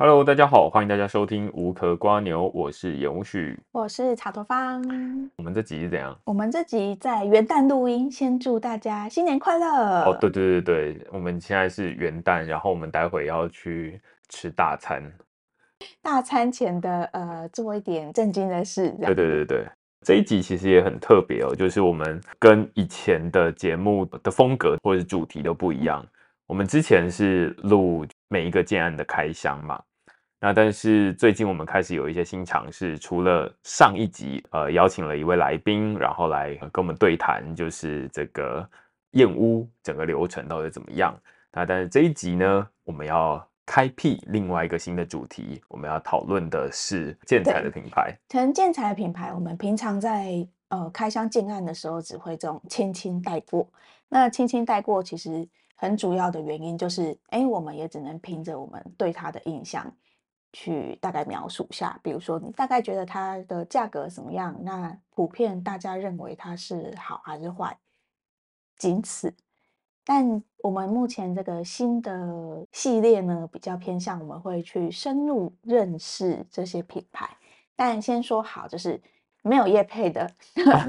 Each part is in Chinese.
Hello，大家好，欢迎大家收听无壳瓜牛，我是严无旭，我是茶多方。我们这集是怎样？我们这集在元旦录音，先祝大家新年快乐。哦，对对对对，我们现在是元旦，然后我们待会要去吃大餐。大餐前的呃，做一点正经的事。对对对对，这一集其实也很特别哦，就是我们跟以前的节目的风格或者是主题都不一样。我们之前是录每一个建案的开箱嘛。那但是最近我们开始有一些新尝试，除了上一集呃邀请了一位来宾，然后来跟我们对谈，就是这个验屋整个流程到底怎么样？那但是这一集呢，我们要开辟另外一个新的主题，我们要讨论的是建材的品牌。可能建材的品牌，我们平常在呃开箱建案的时候，只会这种轻轻带过。那轻轻带过，其实很主要的原因就是，哎，我们也只能凭着我们对它的印象。去大概描述下，比如说你大概觉得它的价格怎么样？那普遍大家认为它是好还是坏？仅此。但我们目前这个新的系列呢，比较偏向我们会去深入认识这些品牌。但先说好，就是没有业配的，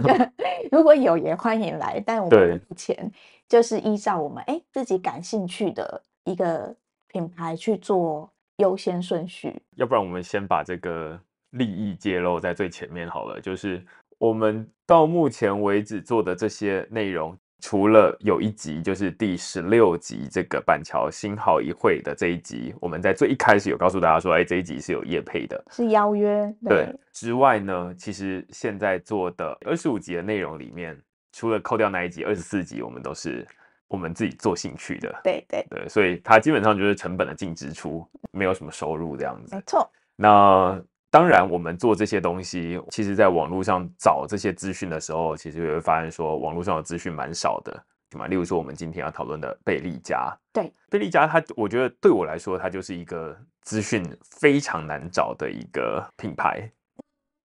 如果有也欢迎来。但我们目前就是依照我们哎自己感兴趣的一个品牌去做。优先顺序，要不然我们先把这个利益揭露在最前面好了。就是我们到目前为止做的这些内容，除了有一集就是第十六集这个板桥新好一会的这一集，我们在最一开始有告诉大家说，哎，这一集是有叶配的，是邀约。对，对之外呢，其实现在做的二十五集的内容里面，除了扣掉那一集二十四集，我们都是。我们自己做兴趣的，对对对，所以它基本上就是成本的净支出，没有什么收入这样子。没错。那当然，我们做这些东西，其实在网络上找这些资讯的时候，其实也会发现说，网络上的资讯蛮少的，对吗？例如说，我们今天要讨论的贝利家，对，贝利家，它我觉得对我来说，它就是一个资讯非常难找的一个品牌。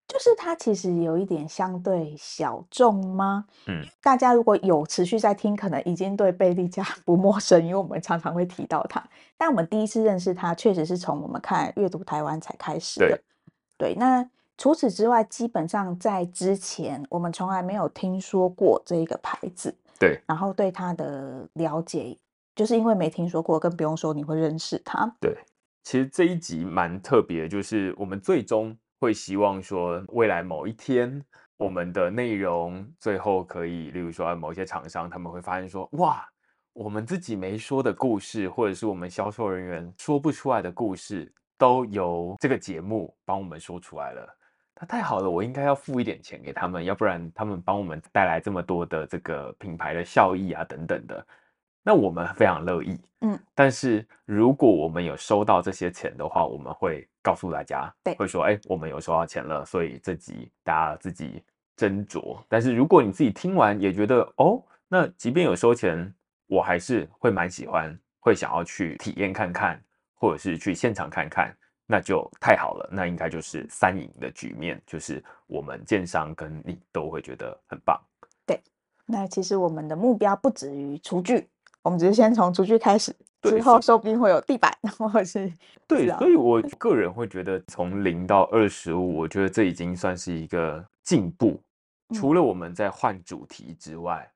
就是它其实有一点相对小众吗？嗯，大家如果有持续在听，可能已经对贝利家 不陌生，因为我们常常会提到它。但我们第一次认识它，确实是从我们看阅读台湾才开始的。对，对，那除此之外，基本上在之前我们从来没有听说过这一个牌子。对，然后对它的了解，就是因为没听说过，更不用说你会认识它。对，其实这一集蛮特别，就是我们最终。会希望说，未来某一天，我们的内容最后可以，例如说某些厂商，他们会发现说，哇，我们自己没说的故事，或者是我们销售人员说不出来的故事，都由这个节目帮我们说出来了。那太好了，我应该要付一点钱给他们，要不然他们帮我们带来这么多的这个品牌的效益啊，等等的。那我们非常乐意，嗯，但是如果我们有收到这些钱的话，我们会告诉大家，对，会说，哎，我们有收到钱了，所以这集大家自己斟酌。但是如果你自己听完也觉得，哦，那即便有收钱，我还是会蛮喜欢，会想要去体验看看，或者是去现场看看，那就太好了，那应该就是三赢的局面，就是我们建商跟你都会觉得很棒。对，那其实我们的目标不止于厨具。我们只是先从厨具开始，之后说不定会有地板，或者是对，所以我个人会觉得从零到二十五，我觉得这已经算是一个进步。除了我们在换主题之外，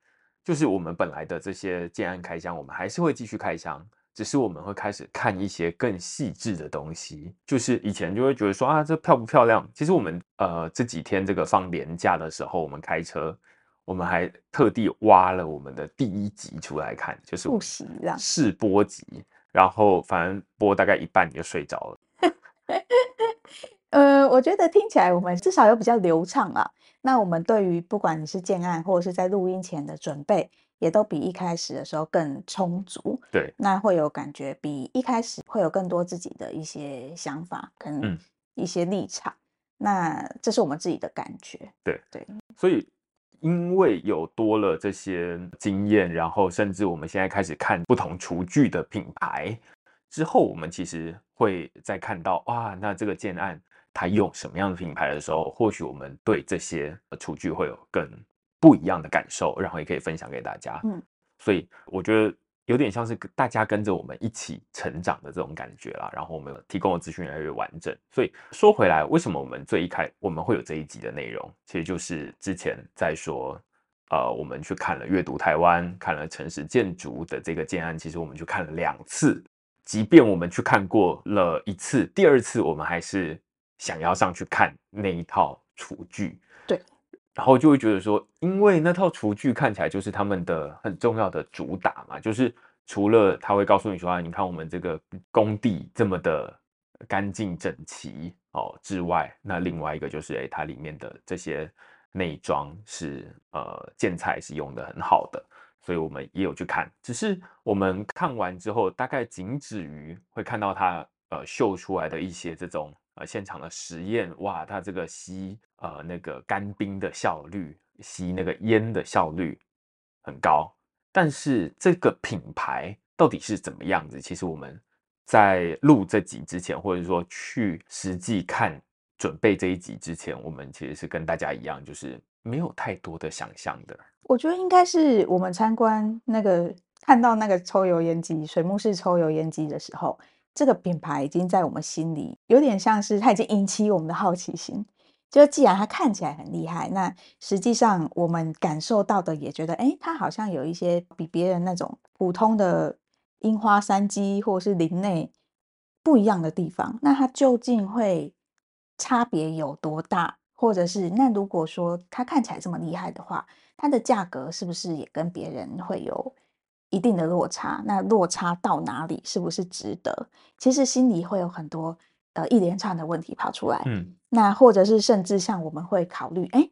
就是我们本来的这些建案开箱，我们还是会继续开箱，只是我们会开始看一些更细致的东西。就是以前就会觉得说啊，这漂不漂亮？其实我们呃这几天这个放年假的时候，我们开车。我们还特地挖了我们的第一集出来看，就是复习试播集，然后反正播大概一半你就睡着了。呃，我觉得听起来我们至少有比较流畅啊。那我们对于不管你是建案或者是在录音前的准备，也都比一开始的时候更充足。对，那会有感觉比一开始会有更多自己的一些想法跟一些立场。嗯、那这是我们自己的感觉。对对，所以。因为有多了这些经验，然后甚至我们现在开始看不同厨具的品牌之后，我们其实会再看到哇，那这个建案它用什么样的品牌的时候，或许我们对这些厨具会有更不一样的感受，然后也可以分享给大家。嗯，所以我觉得有点像是大家跟着我们一起成长的这种感觉啦。然后我们提供的资讯越来越完整。所以说回来，为什么我们最一开我们会有这一集的内容，其实就是之前在说，呃，我们去看了阅读台湾，看了诚实建筑的这个建案，其实我们去看了两次。即便我们去看过了一次，第二次我们还是想要上去看那一套厨具。然后就会觉得说，因为那套厨具看起来就是他们的很重要的主打嘛，就是除了他会告诉你说啊，你看我们这个工地这么的干净整齐哦之外，那另外一个就是哎，它里面的这些内装是呃建材是用的很好的，所以我们也有去看。只是我们看完之后，大概仅止于会看到它呃秀出来的一些这种。呃，现场的实验，哇，它这个吸呃那个干冰的效率，吸那个烟的效率很高。但是这个品牌到底是怎么样子？其实我们在录这集之前，或者说去实际看准备这一集之前，我们其实是跟大家一样，就是没有太多的想象的。我觉得应该是我们参观那个看到那个抽油烟机，水木式抽油烟机的时候。这个品牌已经在我们心里有点像是，它已经引起我们的好奇心。就既然它看起来很厉害，那实际上我们感受到的也觉得，哎，它好像有一些比别人那种普通的樱花山鸡或者是林内不一样的地方。那它究竟会差别有多大？或者是那如果说它看起来这么厉害的话，它的价格是不是也跟别人会有？一定的落差，那落差到哪里，是不是值得？其实心里会有很多呃一连串的问题跑出来。嗯，那或者是甚至像我们会考虑，哎，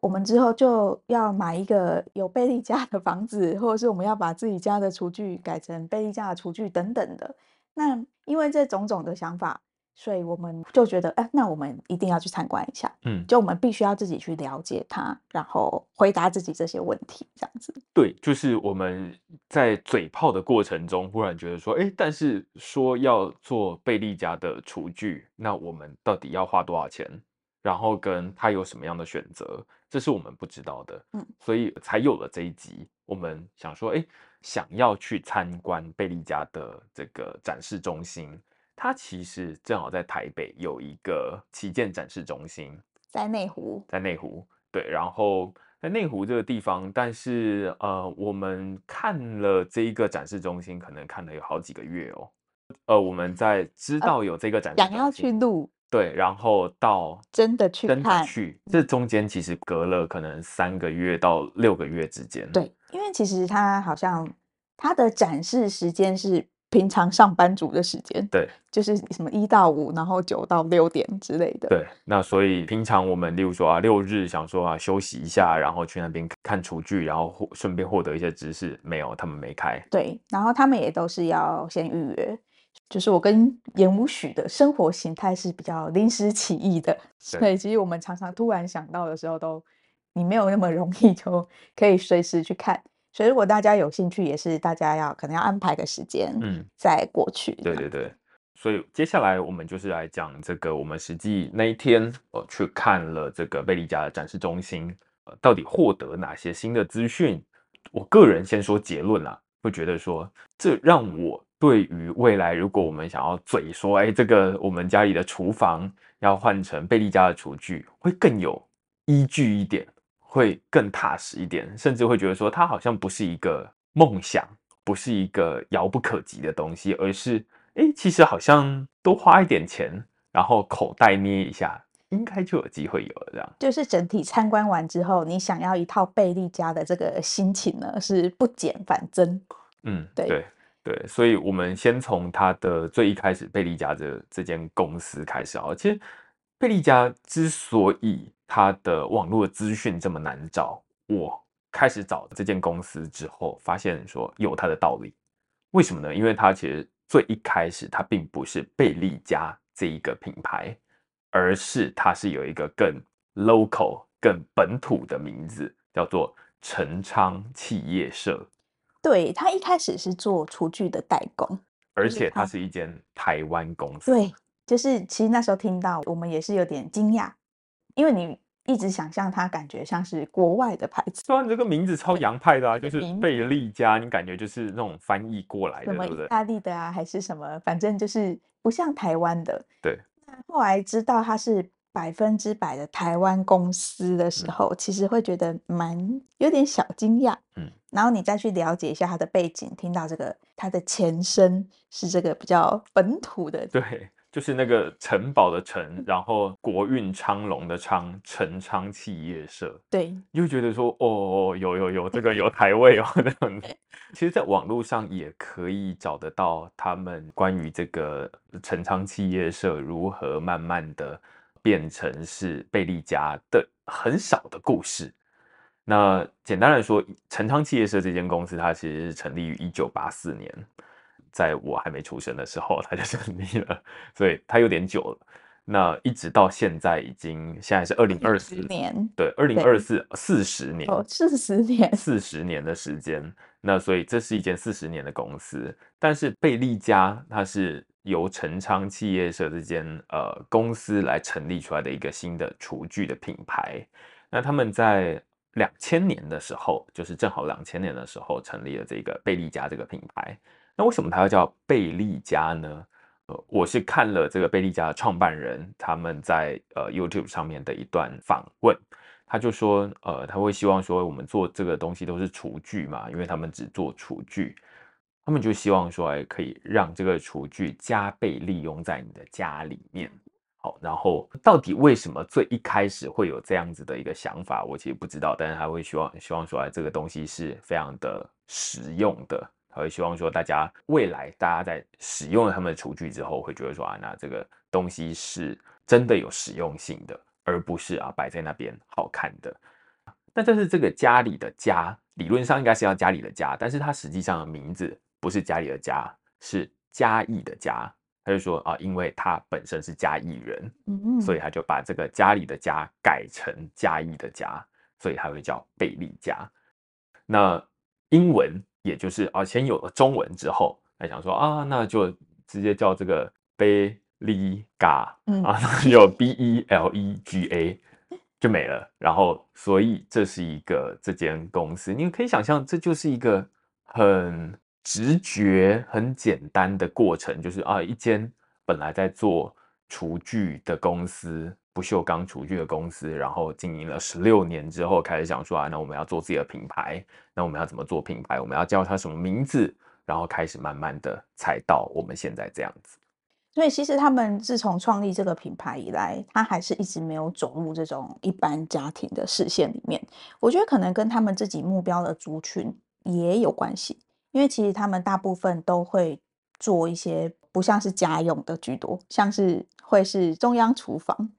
我们之后就要买一个有贝利家的房子，或者是我们要把自己家的厨具改成贝利家的厨具等等的。那因为这种种的想法。所以我们就觉得，哎，那我们一定要去参观一下。嗯，就我们必须要自己去了解它，然后回答自己这些问题，这样子。对，就是我们在嘴炮的过程中，忽然觉得说，哎，但是说要做贝利家的厨具，那我们到底要花多少钱？然后跟他有什么样的选择，这是我们不知道的。嗯，所以才有了这一集。我们想说，哎，想要去参观贝利家的这个展示中心。它其实正好在台北有一个旗舰展示中心，在内湖，在内湖，对，然后在内湖这个地方，但是呃，我们看了这一个展示中心，可能看了有好几个月哦，呃，我们在知道有这个展示想要去录，对，然后到真的去看，真的去，这中间其实隔了可能三个月到六个月之间，对，因为其实它好像它的展示时间是。平常上班族的时间，对，就是什么一到五，然后九到六点之类的。对，那所以平常我们例如说啊，六日想说啊休息一下，然后去那边看厨具，然后获顺便获得一些知识，没有，他们没开。对，然后他们也都是要先预约。就是我跟严无许的生活形态是比较临时起意的，所以其实我们常常突然想到的时候都，都你没有那么容易就可以随时去看。所以，如果大家有兴趣，也是大家要可能要安排个时间，嗯，再过去。对对对。所以接下来我们就是来讲这个，我们实际那一天呃去看了这个贝利家的展示中心，呃，到底获得哪些新的资讯？我个人先说结论啦，会觉得说，这让我对于未来如果我们想要嘴说，哎，这个我们家里的厨房要换成贝利家的厨具，会更有依据一点。会更踏实一点，甚至会觉得说，它好像不是一个梦想，不是一个遥不可及的东西，而是，哎，其实好像多花一点钱，然后口袋捏一下，应该就有机会有了。这样，就是整体参观完之后，你想要一套贝利家的这个心情呢，是不减反增。嗯，对对对，所以我们先从它的最一开始，贝利家这这间公司开始啊。其实，贝利家之所以他的网络资讯这么难找，我开始找这间公司之后，发现说有它的道理。为什么呢？因为它其实最一开始它并不是贝利家这一个品牌，而是它是有一个更 local、更本土的名字，叫做陈昌企业社。对，它一开始是做厨具的代工，而且它是一间台湾公司。对，就是其实那时候听到我们也是有点惊讶。因为你一直想象它感觉像是国外的牌子。虽然这个名字超洋派的啊，就是贝利家，你感觉就是那种翻译过来的，对不对？意大利的啊，还是什么？反正就是不像台湾的。对。那后来知道它是百分之百的台湾公司的时候，嗯、其实会觉得蛮有点小惊讶。嗯。然后你再去了解一下它的背景，听到这个它的前身是这个比较本土的。对。就是那个城堡的城，然后国运昌隆的昌，陈昌企业社。对，就觉得说，哦，有有有，这个有台位哦，这样子。其实，在网络上也可以找得到他们关于这个陈昌企业社如何慢慢的变成是贝利家的很少的故事。那简单来说，陈昌企业社这间公司，它其实是成立于一九八四年。在我还没出生的时候，他就成立了，所以他有点久了。那一直到现在，已经现在是二零二四年，对，二零二四四十年，哦，四十年，四十年的时间。那所以这是一间四十年的公司。但是贝利家它是由成昌企业社这间呃公司来成立出来的一个新的厨具的品牌。那他们在两千年的时候，就是正好两千年的时候成立了这个贝利家这个品牌。那为什么它要叫贝利家呢？呃，我是看了这个贝利家的创办人他们在呃 YouTube 上面的一段访问，他就说，呃，他会希望说我们做这个东西都是厨具嘛，因为他们只做厨具，他们就希望说，哎，可以让这个厨具加倍利用在你的家里面。好，然后到底为什么最一开始会有这样子的一个想法，我其实不知道，但是他会希望希望说，哎，这个东西是非常的实用的。他会希望说，大家未来大家在使用了他们的厨具之后，会觉得说啊，那这个东西是真的有实用性的，而不是啊摆在那边好看的。那这是这个家里的家，理论上应该是要家里的家，但是它实际上的名字不是家里的家，是嘉义的家。他就说啊，因为他本身是嘉义人，嗯，所以他就把这个家里的家改成嘉义的家，所以他会叫贝利家。那英文。也就是啊，先有了中文之后，来想说啊，那就直接叫这个贝利嘎，嗯啊，有 B E L E G A 就没了。然后，所以这是一个这间公司，你可以想象，这就是一个很直觉、很简单的过程，就是啊，一间本来在做厨具的公司。不锈钢厨具的公司，然后经营了十六年之后，开始想说啊，那我们要做自己的品牌，那我们要怎么做品牌？我们要叫它什么名字？然后开始慢慢的才到我们现在这样子。所以其实他们自从创立这个品牌以来，他还是一直没有走入这种一般家庭的视线里面。我觉得可能跟他们自己目标的族群也有关系，因为其实他们大部分都会做一些不像是家用的居多，像是会是中央厨房。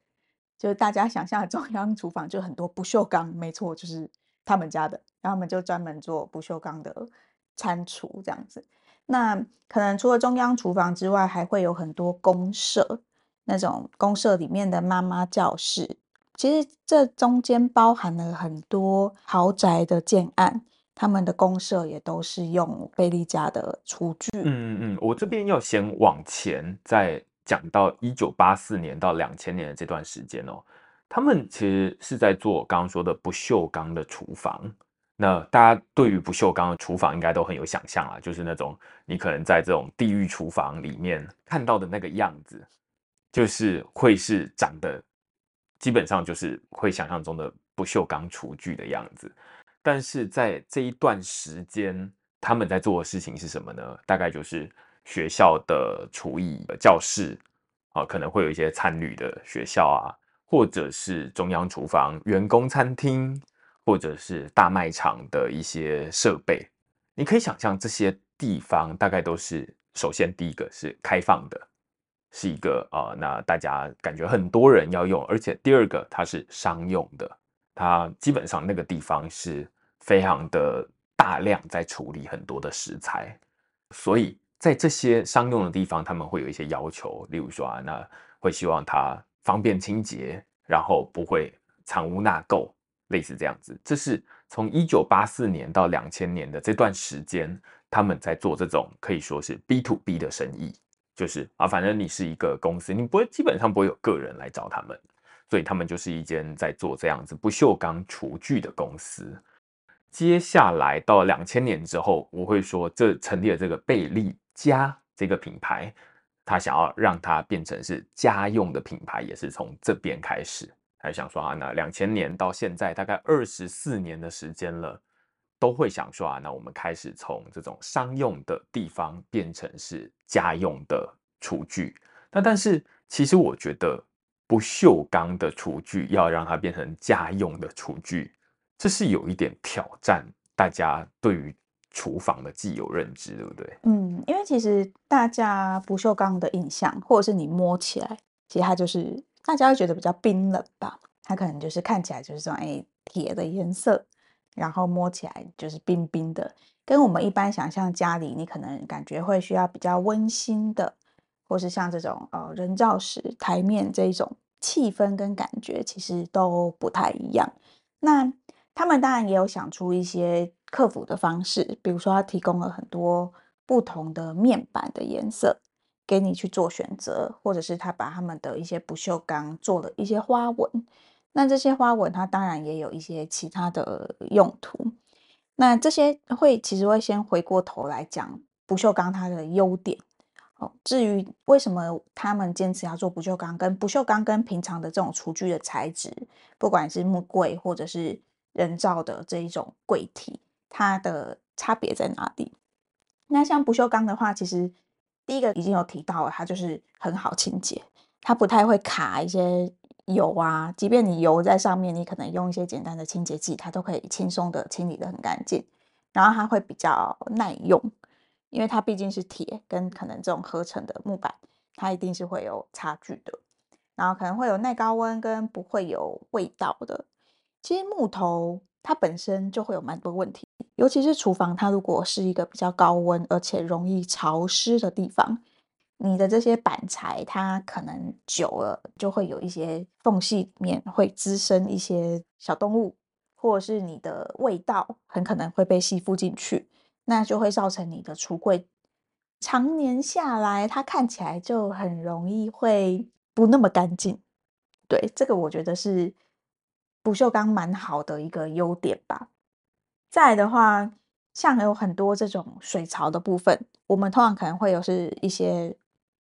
就是大家想象的中央厨房，就很多不锈钢，没错，就是他们家的，然后他们就专门做不锈钢的餐厨这样子。那可能除了中央厨房之外，还会有很多公社，那种公社里面的妈妈教室。其实这中间包含了很多豪宅的建案，他们的公社也都是用贝利家的厨具。嗯嗯嗯，我这边要先往前再。讲到一九八四年到两千年的这段时间哦，他们其实是在做刚刚说的不锈钢的厨房。那大家对于不锈钢的厨房应该都很有想象啊，就是那种你可能在这种地狱厨房里面看到的那个样子，就是会是长得基本上就是会想象中的不锈钢厨具的样子。但是在这一段时间，他们在做的事情是什么呢？大概就是。学校的厨艺教室啊，可能会有一些餐旅的学校啊，或者是中央厨房、员工餐厅，或者是大卖场的一些设备。你可以想象这些地方大概都是，首先第一个是开放的，是一个啊、那大家感觉很多人要用，而且第二个它是商用的，它基本上那个地方是非常的大量在处理很多的食材，所以。在这些商用的地方，他们会有一些要求，例如说啊，那会希望它方便清洁，然后不会藏污纳垢，类似这样子。这是从一九八四年到两千年的这段时间，他们在做这种可以说是 B to B 的生意，就是啊，反正你是一个公司，你不会基本上不会有个人来找他们，所以他们就是一间在做这样子不锈钢厨具的公司。接下来到两千年之后，我会说这成立了这个贝利家这个品牌，他想要让它变成是家用的品牌，也是从这边开始。还想说啊，那两千年到现在大概二十四年的时间了，都会想说啊，那我们开始从这种商用的地方变成是家用的厨具。那但是其实我觉得不锈钢的厨具要让它变成家用的厨具。这是有一点挑战大家对于厨房的既有认知，对不对？嗯，因为其实大家不锈钢的印象，或者是你摸起来，其实它就是大家会觉得比较冰冷吧。它可能就是看起来就是这种哎铁的颜色，然后摸起来就是冰冰的，跟我们一般想象家里你可能感觉会需要比较温馨的，或是像这种呃人造石台面这一种气氛跟感觉，其实都不太一样。那他们当然也有想出一些克服的方式，比如说他提供了很多不同的面板的颜色给你去做选择，或者是他把他们的一些不锈钢做了一些花纹。那这些花纹它当然也有一些其他的用途。那这些会其实会先回过头来讲不锈钢它的优点。哦，至于为什么他们坚持要做不锈钢，跟不锈钢跟平常的这种厨具的材质，不管是木柜或者是。人造的这一种柜体，它的差别在哪里？那像不锈钢的话，其实第一个已经有提到了，它就是很好清洁，它不太会卡一些油啊。即便你油在上面，你可能用一些简单的清洁剂，它都可以轻松的清理得很干净。然后它会比较耐用，因为它毕竟是铁，跟可能这种合成的木板，它一定是会有差距的。然后可能会有耐高温，跟不会有味道的。其实木头它本身就会有蛮多问题，尤其是厨房，它如果是一个比较高温而且容易潮湿的地方，你的这些板材它可能久了就会有一些缝隙里面会滋生一些小动物，或者是你的味道很可能会被吸附进去，那就会造成你的橱柜常年下来它看起来就很容易会不那么干净。对，这个我觉得是。不锈钢蛮好的一个优点吧。再的话，像有很多这种水槽的部分，我们通常可能会有是一些，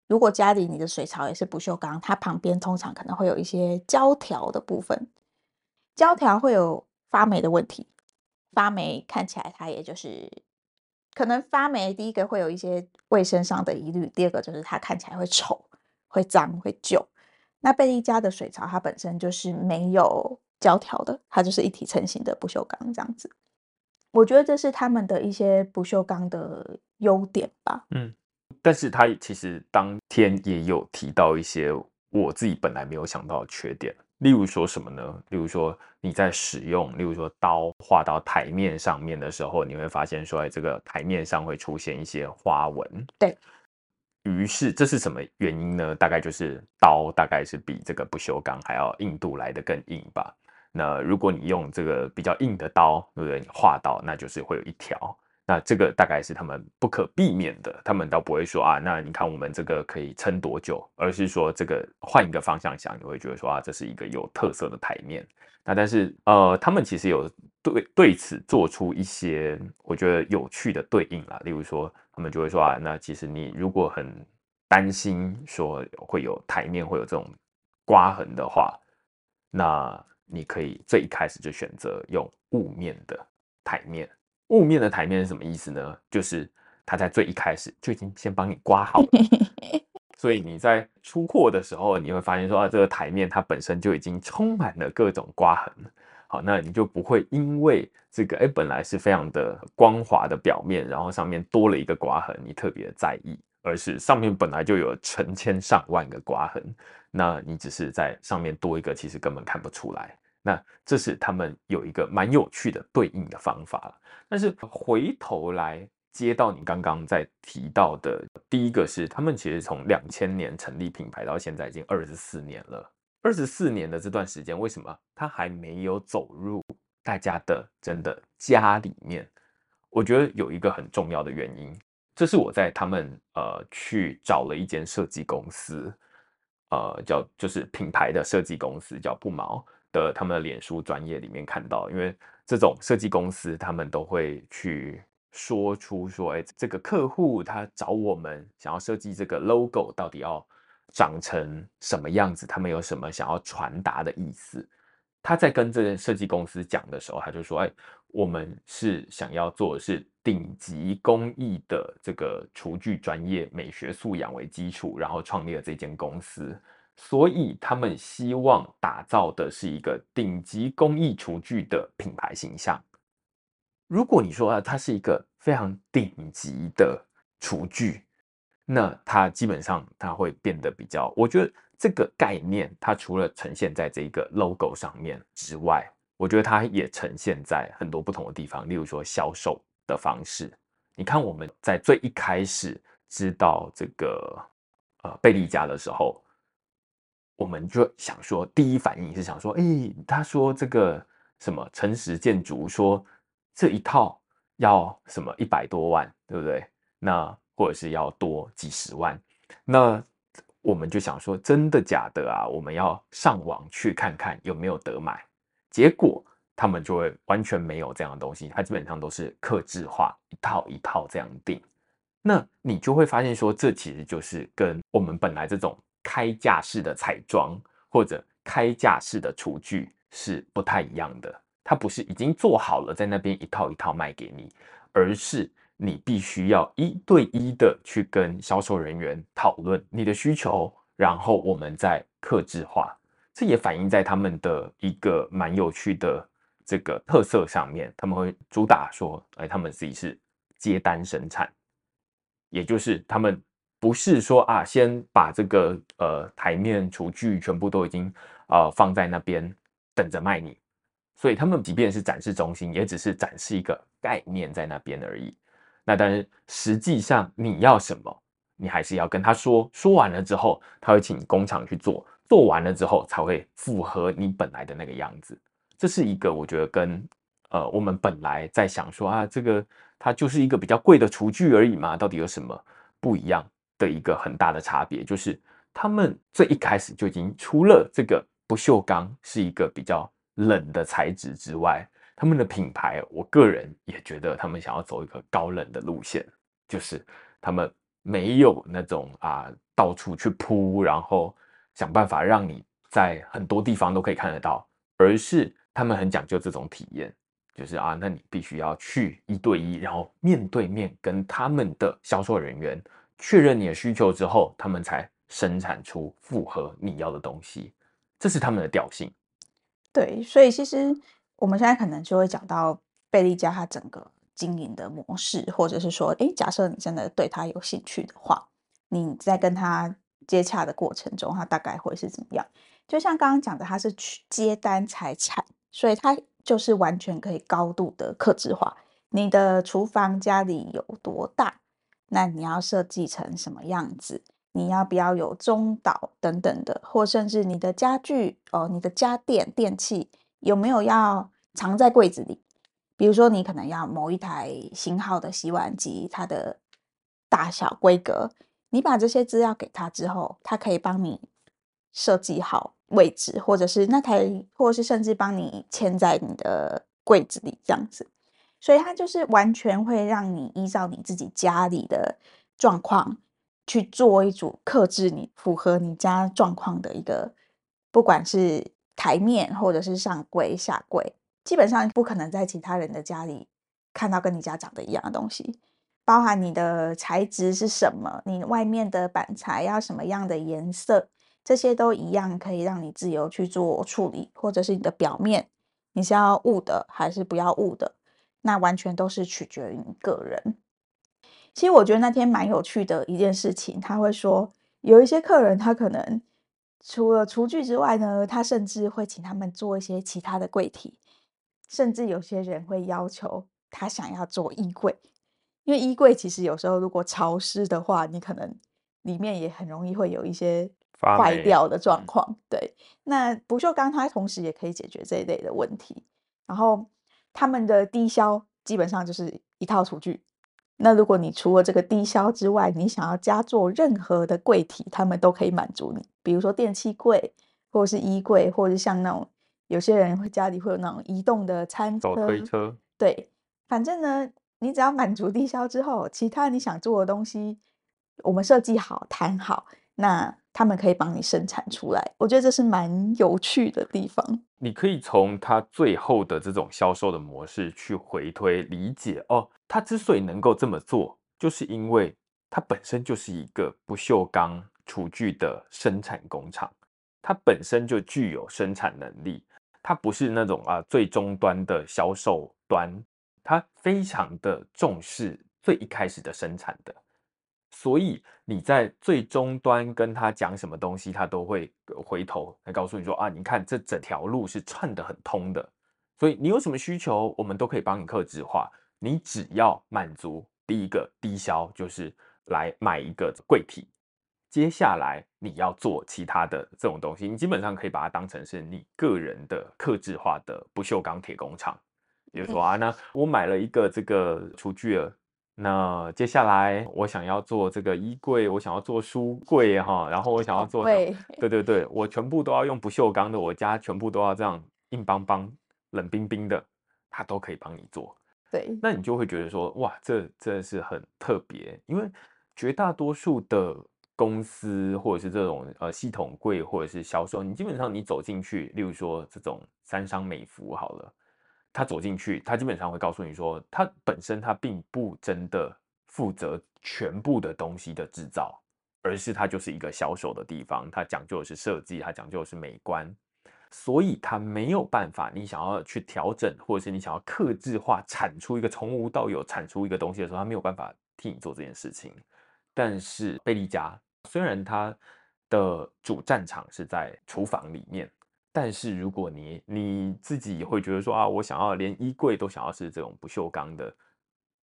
如果家里你的水槽也是不锈钢，它旁边通常可能会有一些胶条的部分，胶条会有发霉的问题。发霉看起来它也就是可能发霉，第一个会有一些卫生上的疑虑，第二个就是它看起来会丑、会脏、会旧。那贝利家的水槽它本身就是没有。胶条的，它就是一体成型的不锈钢这样子。我觉得这是他们的一些不锈钢的优点吧。嗯，但是他其实当天也有提到一些我自己本来没有想到的缺点，例如说什么呢？例如说你在使用，例如说刀划到台面上面的时候，你会发现说，哎，这个台面上会出现一些花纹。对。于是这是什么原因呢？大概就是刀大概是比这个不锈钢还要硬度来得更硬吧。那如果你用这个比较硬的刀，对不对？你划到，那就是会有一条。那这个大概是他们不可避免的，他们倒不会说啊，那你看我们这个可以撑多久，而是说这个换一个方向想，你会觉得说啊，这是一个有特色的台面。那但是呃，他们其实有对对此做出一些我觉得有趣的对应啦，例如说他们就会说啊，那其实你如果很担心说会有台面会有这种刮痕的话，那你可以最一开始就选择用雾面的台面。雾面的台面是什么意思呢？就是它在最一开始就已经先帮你刮好了，所以你在出货的时候，你会发现说啊，这个台面它本身就已经充满了各种刮痕。那你就不会因为这个哎，本来是非常的光滑的表面，然后上面多了一个刮痕，你特别在意，而是上面本来就有成千上万个刮痕。那你只是在上面多一个，其实根本看不出来。那这是他们有一个蛮有趣的对应的方法。但是回头来接到你刚刚在提到的第一个是，他们其实从两千年成立品牌到现在已经二十四年了。二十四年的这段时间，为什么他还没有走入大家的真的家里面？我觉得有一个很重要的原因，这是我在他们呃去找了一间设计公司。呃叫就是品牌的设计公司叫不毛的他们的脸书专业里面看到，因为这种设计公司他们都会去说出说，哎，这个客户他找我们想要设计这个 logo 到底要长成什么样子，他们有什么想要传达的意思。他在跟这个设计公司讲的时候，他就说：“哎，我们是想要做的是顶级工艺的这个厨具专业美学素养为基础，然后创立了这间公司，所以他们希望打造的是一个顶级工艺厨具的品牌形象。如果你说啊，它是一个非常顶级的厨具，那它基本上它会变得比较，我觉得。”这个概念，它除了呈现在这个 logo 上面之外，我觉得它也呈现在很多不同的地方。例如说销售的方式，你看我们在最一开始知道这个呃贝利家的时候，我们就想说，第一反应是想说，哎，他说这个什么诚实建筑，说这一套要什么一百多万，对不对？那或者是要多几十万，那。我们就想说，真的假的啊？我们要上网去看看有没有得买。结果他们就会完全没有这样的东西，它基本上都是客制化，一套一套这样定。那你就会发现说，这其实就是跟我们本来这种开架式的彩妆或者开架式的厨具是不太一样的。它不是已经做好了在那边一套一套卖给你，而是。你必须要一对一的去跟销售人员讨论你的需求，然后我们再客制化。这也反映在他们的一个蛮有趣的这个特色上面。他们会主打说，哎，他们自己是接单生产，也就是他们不是说啊，先把这个呃台面厨具全部都已经呃放在那边等着卖你。所以他们即便是展示中心，也只是展示一个概念在那边而已。那但是实际上你要什么，你还是要跟他说，说完了之后，他会请工厂去做，做完了之后才会符合你本来的那个样子。这是一个我觉得跟呃我们本来在想说啊，这个它就是一个比较贵的厨具而已嘛，到底有什么不一样的一个很大的差别，就是他们最一开始就已经除了这个不锈钢是一个比较冷的材质之外。他们的品牌，我个人也觉得他们想要走一个高冷的路线，就是他们没有那种啊到处去铺，然后想办法让你在很多地方都可以看得到，而是他们很讲究这种体验，就是啊，那你必须要去一对一，然后面对面跟他们的销售人员确认你的需求之后，他们才生产出符合你要的东西，这是他们的调性。对，所以其实。我们现在可能就会讲到贝利家它整个经营的模式，或者是说，诶，假设你真的对他有兴趣的话，你在跟他接洽的过程中，他大概会是怎么样？就像刚刚讲的，他是去接单财产，所以他就是完全可以高度的客制化。你的厨房家里有多大？那你要设计成什么样子？你要不要有中岛等等的，或甚至你的家具哦，你的家电电器。有没有要藏在柜子里？比如说，你可能要某一台型号的洗碗机，它的大小规格，你把这些资料给他之后，他可以帮你设计好位置，或者是那台，或者是甚至帮你嵌在你的柜子里这样子。所以，它就是完全会让你依照你自己家里的状况去做一组克制，你符合你家状况的一个，不管是。台面或者是上柜下柜，基本上不可能在其他人的家里看到跟你家长得一样的东西。包含你的材质是什么，你外面的板材要什么样的颜色，这些都一样可以让你自由去做处理。或者是你的表面，你是要雾的还是不要雾的，那完全都是取决于你个人。其实我觉得那天蛮有趣的一件事情，他会说有一些客人他可能。除了厨具之外呢，他甚至会请他们做一些其他的柜体，甚至有些人会要求他想要做衣柜，因为衣柜其实有时候如果潮湿的话，你可能里面也很容易会有一些坏掉的状况。对，那不锈钢它同时也可以解决这一类的问题。然后他们的低消基本上就是一套厨具，那如果你除了这个低消之外，你想要加做任何的柜体，他们都可以满足你。比如说电器柜，或者是衣柜，或者是像那种有些人会家里会有那种移动的餐车、手推车。对，反正呢，你只要满足低消之后，其他你想做的东西，我们设计好、谈好，那他们可以帮你生产出来。我觉得这是蛮有趣的地方。你可以从他最后的这种销售的模式去回推理解哦。他之所以能够这么做，就是因为他本身就是一个不锈钢厨具的生产工厂，它本身就具有生产能力。它不是那种啊最终端的销售端，它非常的重视最一开始的生产的，所以你在最终端跟他讲什么东西，他都会回头来告诉你说啊，你看这整条路是串得很通的，所以你有什么需求，我们都可以帮你克制化。你只要满足第一个低消，就是来买一个柜体，接下来你要做其他的这种东西，你基本上可以把它当成是你个人的克制化的不锈钢铁工厂。比如说啊，那我买了一个这个厨具了，那接下来我想要做这个衣柜，我想要做书柜哈，然后我想要做，对对对，我全部都要用不锈钢的，我家全部都要这样硬邦邦、冷冰冰的，他都可以帮你做。对，那你就会觉得说，哇，这真的是很特别，因为绝大多数的公司或者是这种呃系统柜或者是销售，你基本上你走进去，例如说这种三商美孚好了，他走进去，他基本上会告诉你说，他本身他并不真的负责全部的东西的制造，而是他就是一个销售的地方，他讲究的是设计，他讲究的是美观。所以他没有办法，你想要去调整，或者是你想要克制化产出一个从无到有产出一个东西的时候，他没有办法替你做这件事情。但是贝利家虽然他的主战场是在厨房里面，但是如果你你自己会觉得说啊，我想要连衣柜都想要是这种不锈钢的，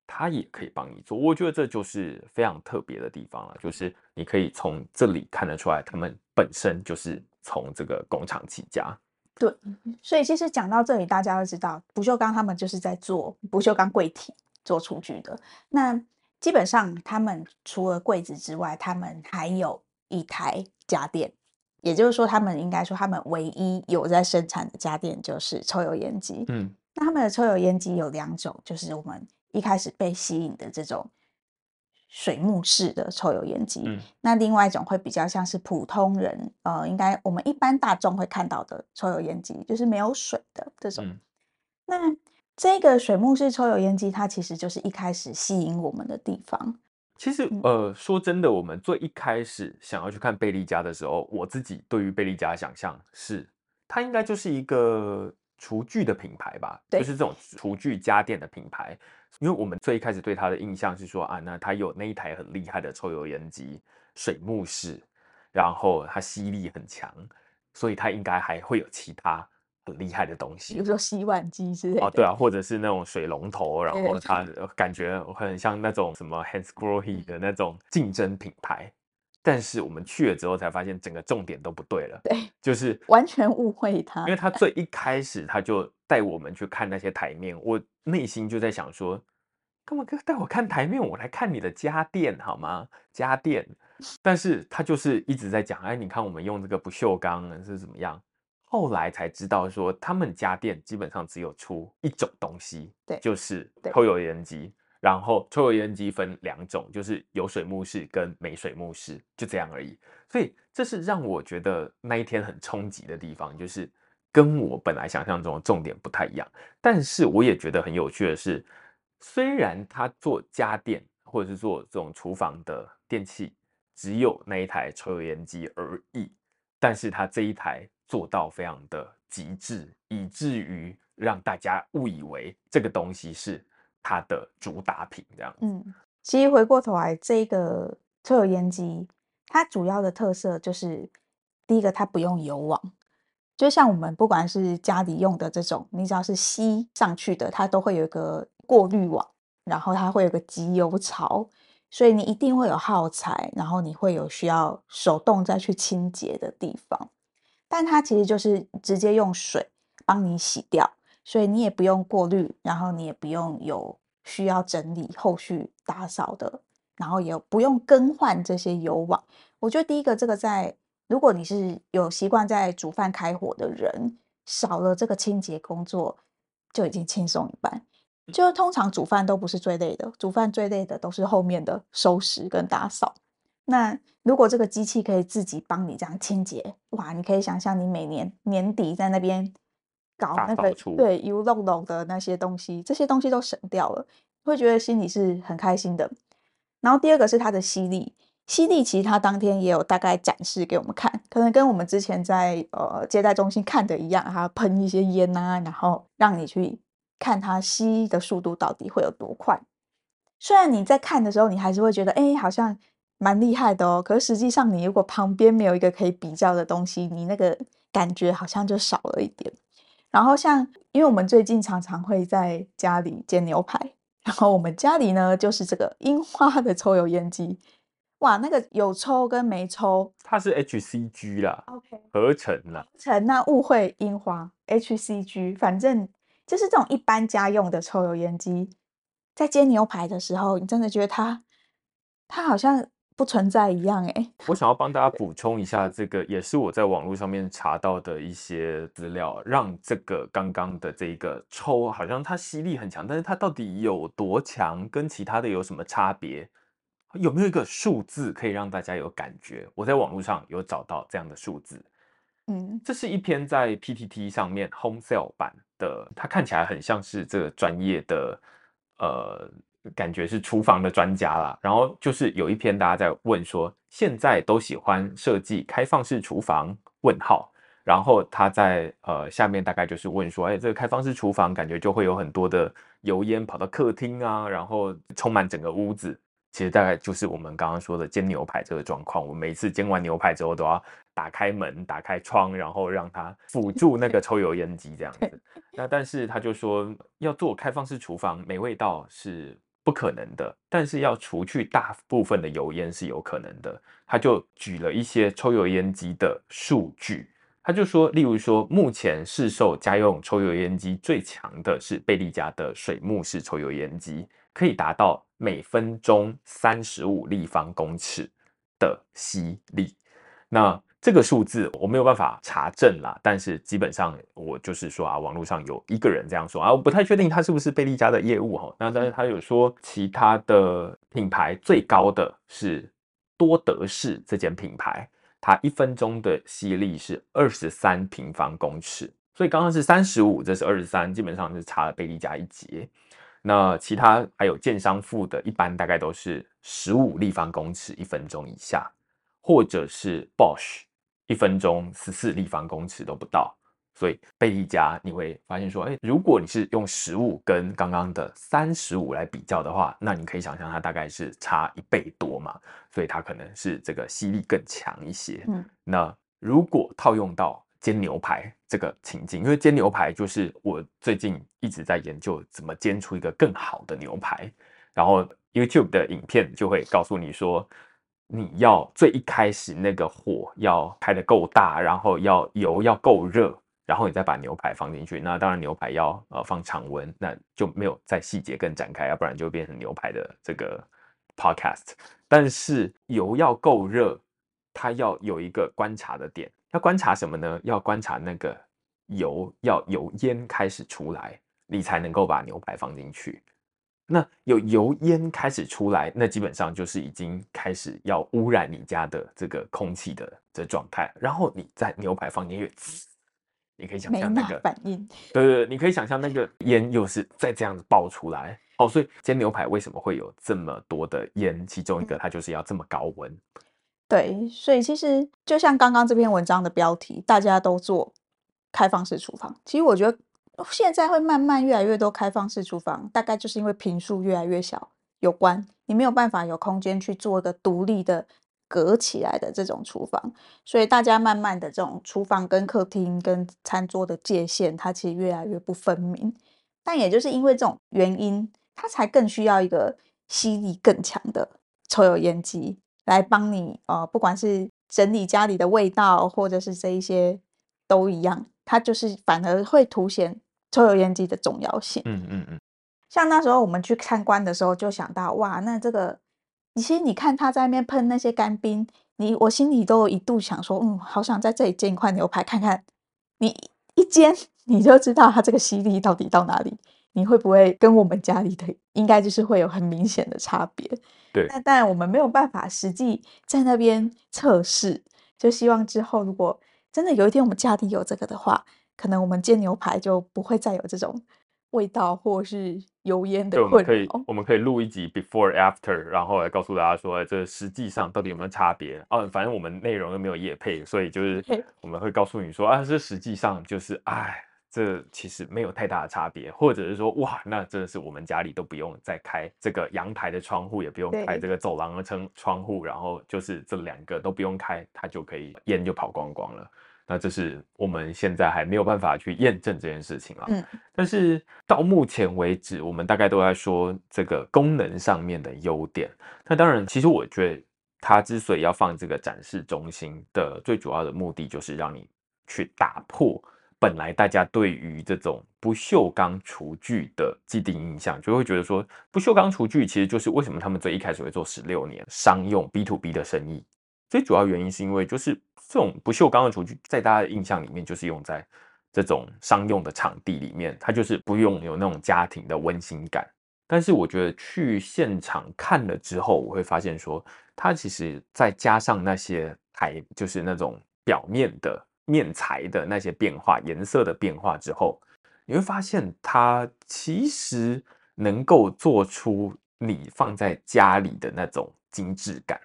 它也可以帮你做。我觉得这就是非常特别的地方了，就是你可以从这里看得出来，他们本身就是。从这个工厂起家，对，所以其实讲到这里，大家都知道不锈钢他们就是在做不锈钢柜体做厨具的。那基本上他们除了柜子之外，他们还有一台家电，也就是说，他们应该说他们唯一有在生产的家电就是抽油烟机。嗯，那他们的抽油烟机有两种，就是我们一开始被吸引的这种。水幕式的抽油烟机，嗯，那另外一种会比较像是普通人，呃，应该我们一般大众会看到的抽油烟机，就是没有水的这种。嗯，那这个水幕式抽油烟机，它其实就是一开始吸引我们的地方。其实，呃，说真的，我们最一开始想要去看贝利家的时候，我自己对于贝利家的想象是，它应该就是一个厨具的品牌吧，就是这种厨具家电的品牌。因为我们最一开始对它的印象是说啊，那它有那一台很厉害的抽油烟机，水幕式，然后它吸力很强，所以它应该还会有其他很厉害的东西，比如说洗碗机之类的。哦，对啊，或者是那种水龙头，然后它感觉很像那种什么 Hansgrohe 的那种竞争品牌。但是我们去了之后才发现，整个重点都不对了。对，就是完全误会他，因为他最一开始他就带我们去看那些台面，我内心就在想说，干嘛带我看台面？我来看你的家电好吗？家电。但是他就是一直在讲，哎，你看我们用这个不锈钢是怎么样？后来才知道说，他们家电基本上只有出一种东西，对，就是抽油烟机。然后抽油烟机分两种，就是有水幕式跟没水幕式，就这样而已。所以这是让我觉得那一天很冲击的地方，就是跟我本来想象中的重点不太一样。但是我也觉得很有趣的是，虽然他做家电或者是做这种厨房的电器只有那一台抽油烟机而已，但是他这一台做到非常的极致，以至于让大家误以为这个东西是。它的主打品这样，嗯，其实回过头来，这个抽油烟机它主要的特色就是，第一个它不用油网，就像我们不管是家里用的这种，你只要是吸上去的，它都会有一个过滤网，然后它会有个集油槽，所以你一定会有耗材，然后你会有需要手动再去清洁的地方，但它其实就是直接用水帮你洗掉。所以你也不用过滤，然后你也不用有需要整理、后续打扫的，然后也不用更换这些油网。我觉得第一个，这个在如果你是有习惯在煮饭开火的人，少了这个清洁工作就已经轻松一半。就通常煮饭都不是最累的，煮饭最累的都是后面的收拾跟打扫。那如果这个机器可以自己帮你这样清洁，哇，你可以想象你每年年底在那边搞那个对油弄弄的那些东西，这些东西都省掉了，会觉得心里是很开心的。然后第二个是它的吸力，吸力其实它当天也有大概展示给我们看，可能跟我们之前在呃接待中心看的一样，它喷一些烟啊，然后让你去。看它吸的速度到底会有多快？虽然你在看的时候，你还是会觉得，哎，好像蛮厉害的哦。可是实际上，你如果旁边没有一个可以比较的东西，你那个感觉好像就少了一点。然后像，因为我们最近常常会在家里煎牛排，然后我们家里呢就是这个樱花的抽油烟机，哇，那个有抽跟没抽，它是 HCG 啦，OK，合成啦，成那误会樱花 HCG，反正。就是这种一般家用的抽油烟机，在煎牛排的时候，你真的觉得它，它好像不存在一样哎。我想要帮大家补充一下，这个也是我在网络上面查到的一些资料，让这个刚刚的这个抽好像它吸力很强，但是它到底有多强，跟其他的有什么差别？有没有一个数字可以让大家有感觉？我在网络上有找到这样的数字。嗯，这是一篇在 PTT 上面 Home Sale 版的，它看起来很像是这个专业的，呃，感觉是厨房的专家啦。然后就是有一篇大家在问说，现在都喜欢设计开放式厨房？问号。然后他在呃下面大概就是问说，哎，这个开放式厨房感觉就会有很多的油烟跑到客厅啊，然后充满整个屋子。其实大概就是我们刚刚说的煎牛排这个状况。我每一次煎完牛排之后，都要打开门、打开窗，然后让它辅助那个抽油烟机这样子。那但是他就说，要做开放式厨房没味道是不可能的，但是要除去大部分的油烟是有可能的。他就举了一些抽油烟机的数据，他就说，例如说，目前市售家用抽油烟机最强的是贝利家的水木式抽油烟机。可以达到每分钟三十五立方公尺的吸力，那这个数字我没有办法查证啦，但是基本上我就是说啊，网络上有一个人这样说啊，我不太确定他是不是贝利家的业务哈。那但是他有说，其他的品牌最高的是多德士这间品牌，它一分钟的吸力是二十三平方公尺，所以刚刚是三十五，这是二十三，基本上是差了贝利家一截。那其他还有建商附的，一般大概都是十五立方公尺一分钟以下，或者是 Bosch 一分钟十四立方公尺都不到。所以贝利家你会发现说，哎，如果你是用十五跟刚刚的三十五来比较的话，那你可以想象它大概是差一倍多嘛，所以它可能是这个吸力更强一些。嗯，那如果套用到煎牛排这个情境，因为煎牛排就是我最近一直在研究怎么煎出一个更好的牛排，然后 YouTube 的影片就会告诉你说，你要最一开始那个火要开得够大，然后要油要够热，然后你再把牛排放进去。那当然牛排要呃放常温，那就没有在细节更展开，要不然就变成牛排的这个 Podcast。但是油要够热，它要有一个观察的点。要观察什么呢？要观察那个油，要油烟开始出来，你才能够把牛排放进去。那有油烟开始出来，那基本上就是已经开始要污染你家的这个空气的这状态。然后你在牛排放进去，你可以想象那个反应。对对对，你可以想象那个烟又是再这样子爆出来。哦，所以煎牛排为什么会有这么多的烟？其中一个它就是要这么高温。对，所以其实就像刚刚这篇文章的标题，大家都做开放式厨房。其实我觉得现在会慢慢越来越多开放式厨房，大概就是因为坪数越来越小有关，你没有办法有空间去做一个独立的隔起来的这种厨房，所以大家慢慢的这种厨房跟客厅跟餐桌的界限，它其实越来越不分明。但也就是因为这种原因，它才更需要一个吸力更强的抽油烟机。来帮你呃，不管是整理家里的味道，或者是这一些都一样，它就是反而会凸显抽油烟机的重要性。嗯嗯嗯。像那时候我们去参观的时候，就想到哇，那这个，其实你看他在那边喷那些干冰，你我心里都有一度想说，嗯，好想在这里煎一块牛排看看。你一煎，你就知道它这个吸力到底到哪里。你会不会跟我们家里的应该就是会有很明显的差别？对，那当然我们没有办法实际在那边测试，就希望之后如果真的有一天我们家里有这个的话，可能我们煎牛排就不会再有这种味道或是油烟的困扰。我们可以我们可以录一集 before after，然后来告诉大家说，这实际上到底有没有差别？哦，反正我们内容又没有业配，所以就是 我们会告诉你说啊，这实际上就是哎。这其实没有太大的差别，或者是说，哇，那真的是我们家里都不用再开这个阳台的窗户，也不用开这个走廊的窗窗户，然后就是这两个都不用开，它就可以烟就跑光光了。那这是我们现在还没有办法去验证这件事情啊。嗯，但是到目前为止，我们大概都在说这个功能上面的优点。那当然，其实我觉得它之所以要放这个展示中心的最主要的目的，就是让你去打破。本来大家对于这种不锈钢厨具的既定印象，就会觉得说，不锈钢厨具其实就是为什么他们最一开始会做十六年商用 B to B 的生意。最主要原因是因为就是这种不锈钢的厨具，在大家的印象里面就是用在这种商用的场地里面，它就是不用有那种家庭的温馨感。但是我觉得去现场看了之后，我会发现说，它其实再加上那些台，就是那种表面的。面材的那些变化、颜色的变化之后，你会发现它其实能够做出你放在家里的那种精致感。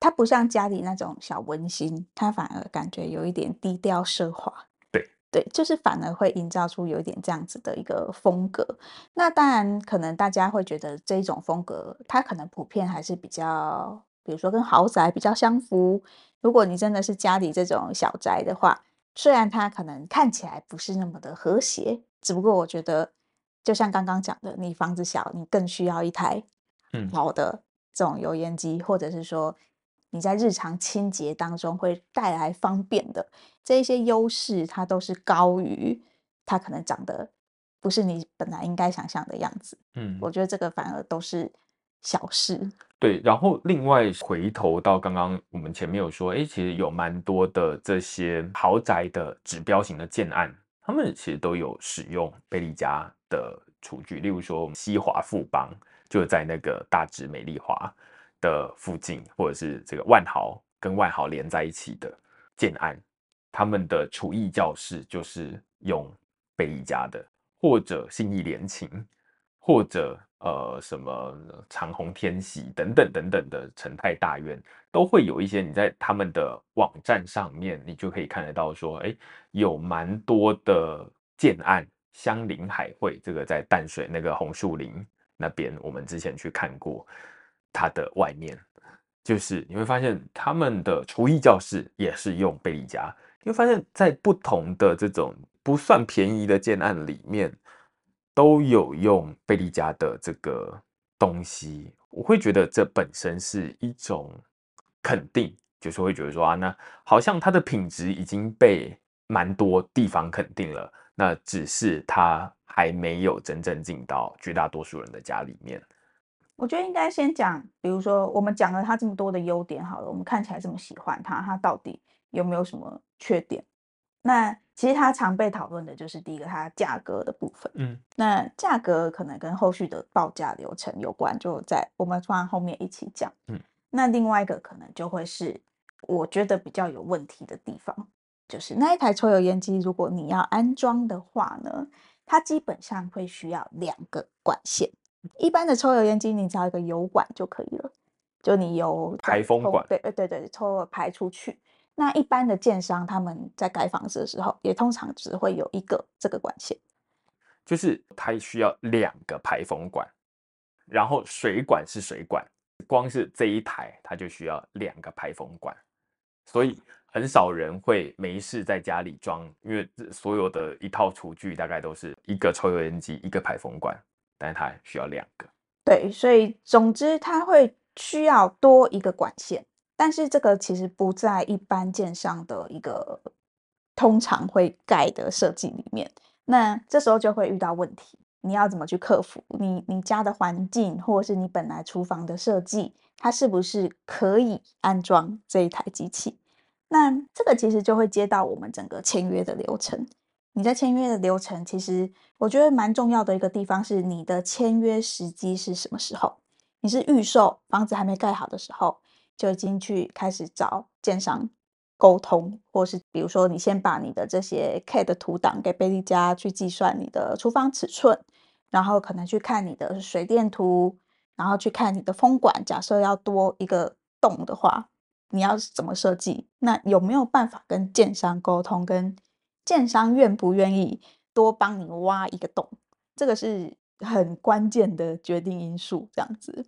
它不像家里那种小温馨，它反而感觉有一点低调奢华。对对，就是反而会营造出有一点这样子的一个风格。那当然，可能大家会觉得这一种风格，它可能普遍还是比较，比如说跟豪宅比较相符。如果你真的是家里这种小宅的话，虽然它可能看起来不是那么的和谐，只不过我觉得，就像刚刚讲的，你房子小，你更需要一台好的这种油烟机，嗯、或者是说你在日常清洁当中会带来方便的这一些优势，它都是高于它可能长得不是你本来应该想象的样子。嗯，我觉得这个反而都是小事。对，然后另外回头到刚刚我们前面有说，哎，其实有蛮多的这些豪宅的指标型的建案，他们其实都有使用贝利家的厨具，例如说西华富邦就在那个大直美丽华的附近，或者是这个万豪跟万豪连在一起的建案，他们的厨艺教室就是用贝利家的，或者信义联勤，或者。呃，什么长虹天喜等等等等的成泰大院，都会有一些你在他们的网站上面，你就可以看得到说，哎，有蛮多的建案，香林海汇这个在淡水那个红树林那边，我们之前去看过，它的外面就是你会发现他们的厨艺教室也是用贝利家，你会发现在不同的这种不算便宜的建案里面。都有用贝利家的这个东西，我会觉得这本身是一种肯定，就是会觉得说啊，那好像它的品质已经被蛮多地方肯定了，那只是它还没有真正进到绝大多数人的家里面。我觉得应该先讲，比如说我们讲了它这么多的优点，好了，我们看起来这么喜欢它，它到底有没有什么缺点？那其实它常被讨论的就是第一个，它价格的部分。嗯，那价格可能跟后续的报价流程有关，就在我们放后面一起讲。嗯，那另外一个可能就会是我觉得比较有问题的地方，就是那一台抽油烟机，如果你要安装的话呢，它基本上会需要两个管线。一般的抽油烟机，你只要一个油管就可以了，就你油排风管，对对对，抽了排出去。那一般的建商他们在盖房子的时候，也通常只会有一个这个管线，就是它需要两个排风管，然后水管是水管，光是这一台它就需要两个排风管，所以很少人会没事在家里装，因为所有的一套厨具大概都是一个抽油烟机，一个排风管，但是它需要两个。对，所以总之它会需要多一个管线。但是这个其实不在一般建商的一个通常会盖的设计里面，那这时候就会遇到问题。你要怎么去克服？你你家的环境，或者是你本来厨房的设计，它是不是可以安装这一台机器？那这个其实就会接到我们整个签约的流程。你在签约的流程，其实我觉得蛮重要的一个地方是你的签约时机是什么时候？你是预售房子还没盖好的时候，就已经去开始找建商沟通，或是比如说你先把你的这些 CAD 图档给贝利家去计算你的厨房尺寸，然后可能去看你的水电图，然后去看你的风管，假设要多一个洞的话，你要怎么设计？那有没有办法跟建商沟通？跟建商愿不愿意多帮你挖一个洞？这个是很关键的决定因素。这样子，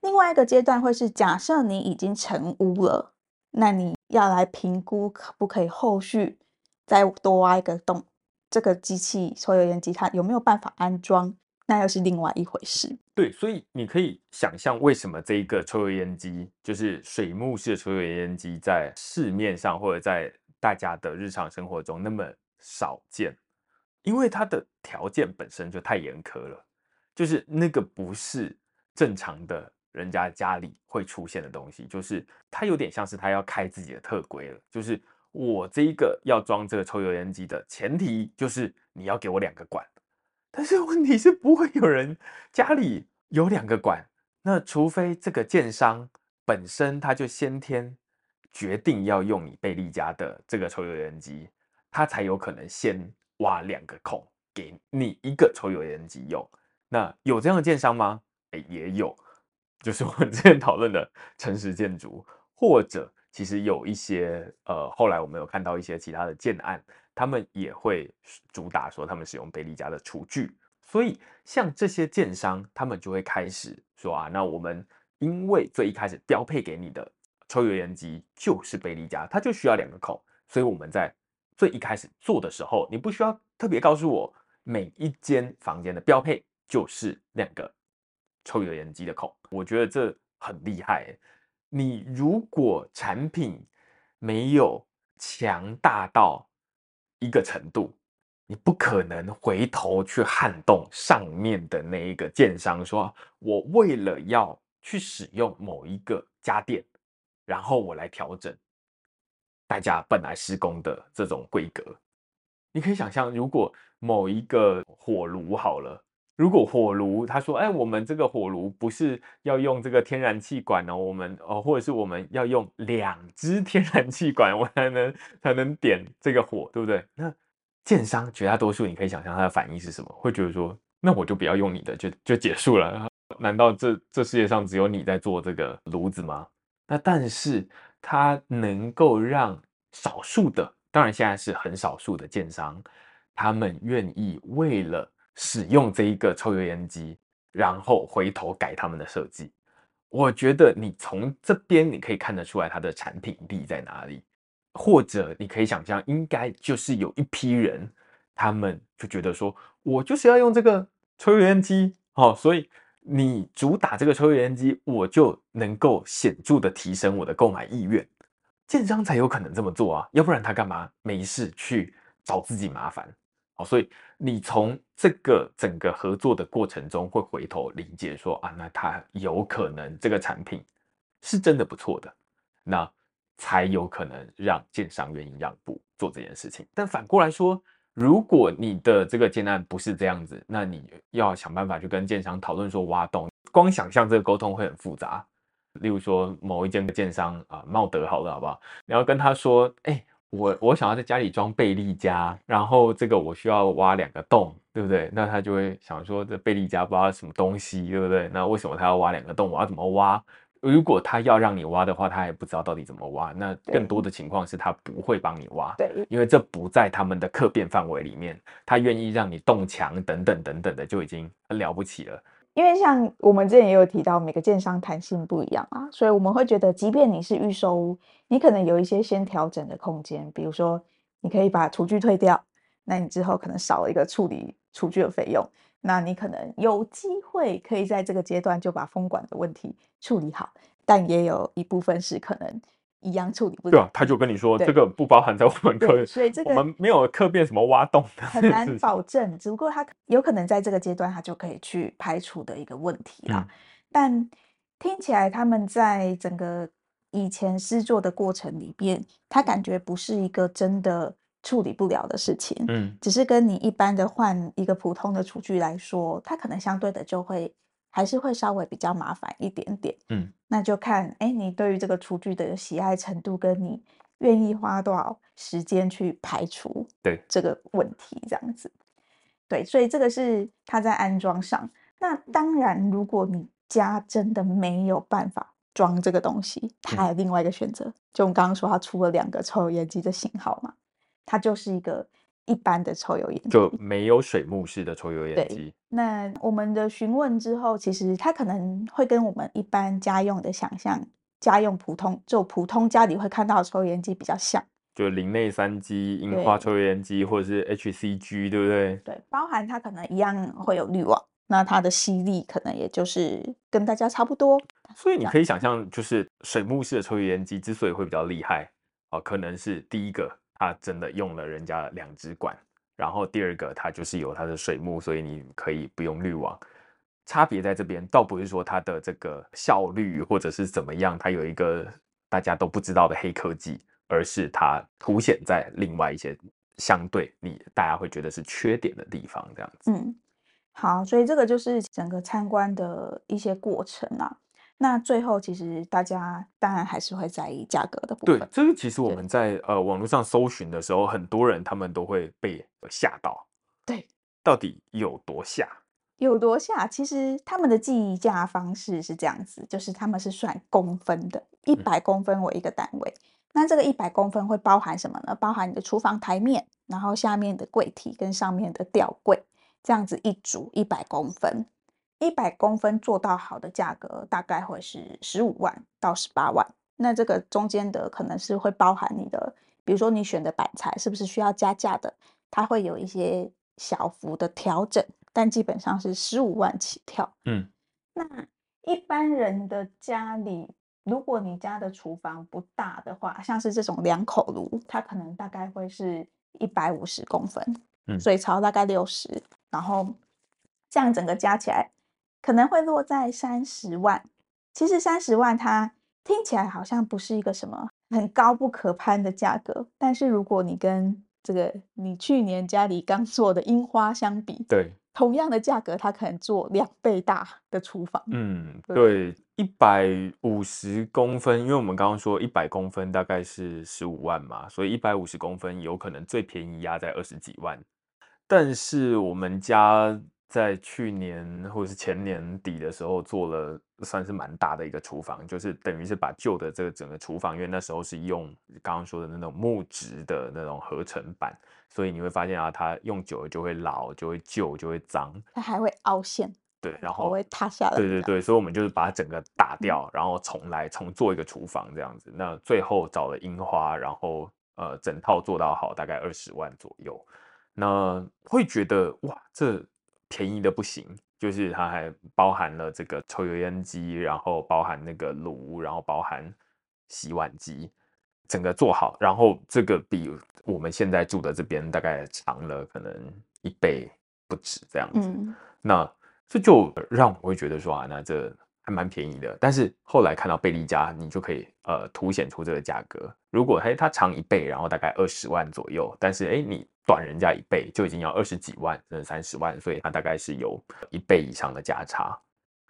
另外一个阶段会是假设你已经成屋了，那你。要来评估可不可以后续再多挖一个洞，这个机器抽油烟机它有没有办法安装，那又是另外一回事。对，所以你可以想象为什么这一个抽油烟机，就是水幕式抽油烟机，在市面上或者在大家的日常生活中那么少见，因为它的条件本身就太严苛了，就是那个不是正常的。人家家里会出现的东西，就是它有点像是他要开自己的特规了。就是我这一个要装这个抽油烟机的前提，就是你要给我两个管。但是问题是不会有人家里有两个管，那除非这个建商本身他就先天决定要用你贝利家的这个抽油烟机，他才有可能先挖两个孔给你一个抽油烟机用。那有这样的建商吗？哎，也有。就是我们之前讨论的诚实建筑，或者其实有一些呃，后来我们有看到一些其他的建案，他们也会主打说他们使用贝利家的厨具，所以像这些建商，他们就会开始说啊，那我们因为最一开始标配给你的抽油烟机就是贝利家，它就需要两个孔，所以我们在最一开始做的时候，你不需要特别告诉我每一间房间的标配就是两个。抽油烟机的孔，我觉得这很厉害。你如果产品没有强大到一个程度，你不可能回头去撼动上面的那一个建商，说我为了要去使用某一个家电，然后我来调整大家本来施工的这种规格。你可以想象，如果某一个火炉好了。如果火炉他说，哎，我们这个火炉不是要用这个天然气管哦，我们哦，或者是我们要用两支天然气管，我才能才能点这个火，对不对？那建商绝大多数，你可以想象他的反应是什么？会觉得说，那我就不要用你的，就就结束了。难道这这世界上只有你在做这个炉子吗？那但是它能够让少数的，当然现在是很少数的建商，他们愿意为了。使用这一个抽油烟机，然后回头改他们的设计，我觉得你从这边你可以看得出来它的产品力在哪里，或者你可以想象，应该就是有一批人，他们就觉得说，我就是要用这个抽油烟机，哦，所以你主打这个抽油烟机，我就能够显著的提升我的购买意愿，建商才有可能这么做啊，要不然他干嘛没事去找自己麻烦？好，所以你从这个整个合作的过程中会回头理解说啊，那他有可能这个产品是真的不错的，那才有可能让建商愿意让步做这件事情。但反过来说，如果你的这个建案不是这样子，那你要想办法去跟建商讨论说挖洞，光想象这个沟通会很复杂。例如说某一间的建商啊，茂德好了，好不好？你要跟他说，哎、我我想要在家里装贝利家，然后这个我需要挖两个洞，对不对？那他就会想说，这贝利家不知道什么东西，对不对？那为什么他要挖两个洞？我要怎么挖？如果他要让你挖的话，他也不知道到底怎么挖。那更多的情况是他不会帮你挖，对，因为这不在他们的客变范围里面。他愿意让你动墙等等等等的，就已经很了不起了。因为像我们之前也有提到，每个建商弹性不一样啊，所以我们会觉得，即便你是预售屋，你可能有一些先调整的空间，比如说你可以把厨具退掉，那你之后可能少了一个处理厨具的费用，那你可能有机会可以在这个阶段就把风管的问题处理好，但也有一部分是可能一样处理不了。对啊，他就跟你说这个不包含在我们课，所以这个我们没有刻变什么挖洞的，很难保证。只不过他有可能在这个阶段，他就可以去排除的一个问题啦。嗯、但听起来他们在整个以前施作的过程里边，他感觉不是一个真的处理不了的事情。嗯，只是跟你一般的换一个普通的厨具来说，它可能相对的就会还是会稍微比较麻烦一点点。嗯，那就看哎，你对于这个厨具的喜爱程度，跟你愿意花多少时间去排除对这个问题，这样子。对，所以这个是它在安装上。那当然，如果你家真的没有办法装这个东西，它还有另外一个选择。嗯、就我们刚刚说，它出了两个抽油烟机的型号嘛，它就是一个一般的抽油烟机，就没有水幕式的抽油烟机。那我们的询问之后，其实它可能会跟我们一般家用的想象，家用普通就普通家里会看到的抽油烟机比较像，就林内三机、樱花抽油烟机或者是 HCG，对不对？对，包含它可能一样会有滤网。那它的吸力可能也就是跟大家差不多，所以你可以想象，就是水幕式的抽油烟机之所以会比较厉害，哦，可能是第一个它真的用了人家两支管，然后第二个它就是有它的水幕，所以你可以不用滤网。差别在这边，倒不是说它的这个效率或者是怎么样，它有一个大家都不知道的黑科技，而是它凸显在另外一些相对你大家会觉得是缺点的地方，这样子。嗯。好，所以这个就是整个参观的一些过程啊。那最后，其实大家当然还是会在意价格的部分。对，这个其实我们在呃网络上搜寻的时候，很多人他们都会被吓到。对，到底有多吓？有多吓？其实他们的计价方式是这样子，就是他们是算公分的，一百公分为一个单位。嗯、那这个一百公分会包含什么呢？包含你的厨房台面，然后下面的柜体跟上面的吊柜。这样子一组一百公分，一百公分做到好的价格大概会是十五万到十八万。那这个中间的可能是会包含你的，比如说你选的板材是不是需要加价的，它会有一些小幅的调整，但基本上是十五万起跳。嗯，那一般人的家里，如果你家的厨房不大的话，像是这种两口炉，它可能大概会是一百五十公分，嗯，水槽大概六十。然后这样整个加起来可能会落在三十万。其实三十万它听起来好像不是一个什么很高不可攀的价格，但是如果你跟这个你去年家里刚做的樱花相比，对，同样的价格，它可能做两倍大的厨房。嗯，对，一百五十公分，因为我们刚刚说一百公分大概是十五万嘛，所以一百五十公分有可能最便宜压在二十几万。但是我们家在去年或者是前年底的时候做了，算是蛮大的一个厨房，就是等于是把旧的这个整个厨房，因为那时候是用刚刚说的那种木质的那种合成板，所以你会发现啊，它用久了就会老，就会旧，就会脏，它还会凹陷，对，然后会塌下来，对对对，所以我们就是把它整个打掉，然后重来重做一个厨房这样子。那最后找了樱花，然后呃整套做到好，大概二十万左右。那会觉得哇，这便宜的不行，就是它还包含了这个抽油烟机，然后包含那个炉，然后包含洗碗机，整个做好，然后这个比我们现在住的这边大概长了可能一倍不止这样子。嗯、那这就让我会觉得说啊，那这还蛮便宜的。但是后来看到贝利家，你就可以呃凸显出这个价格。如果嘿它长一倍，然后大概二十万左右，但是哎你。短人家一倍就已经要二十几万，甚至三十万，所以它大概是有一倍以上的价差。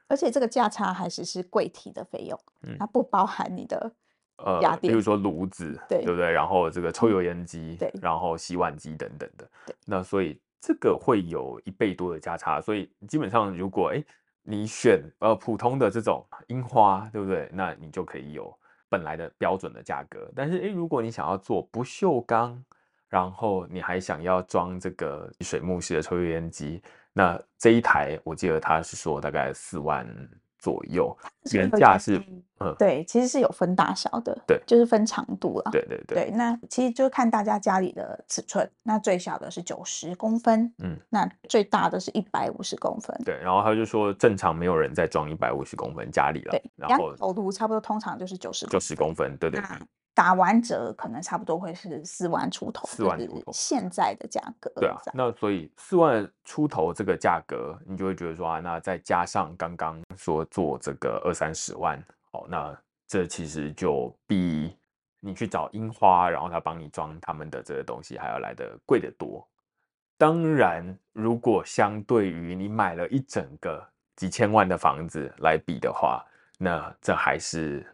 而且这个价差还是是柜体的费用，嗯，它不包含你的呃，比如说炉子，对，对不对？然后这个抽油烟机，对，然后洗碗机等等的，对。那所以这个会有一倍多的价差，所以基本上如果哎你选呃普通的这种樱花，对不对？那你就可以有本来的标准的价格。但是诶，如果你想要做不锈钢，然后你还想要装这个水木系的抽油烟机，那这一台我记得他是说大概四万左右，原价是嗯，对，其实是有分大小的，对，就是分长度了，对对。对，对，那其实就看大家家里的尺寸，那最小的是九十公分，嗯，那最大的是一百五十公分，对，然后他就说正常没有人再装一百五十公分家里了，对，然后头颅差不多通常就是九十九十公分，对对，对。打完折可能差不多会是四万出头，四万出头，现在的价格。对啊，那所以四万出头这个价格，你就会觉得说啊，那再加上刚刚说做这个二三十万，好，那这其实就比你去找樱花，然后他帮你装他们的这个东西还要来得贵得多。当然，如果相对于你买了一整个几千万的房子来比的话，那这还是。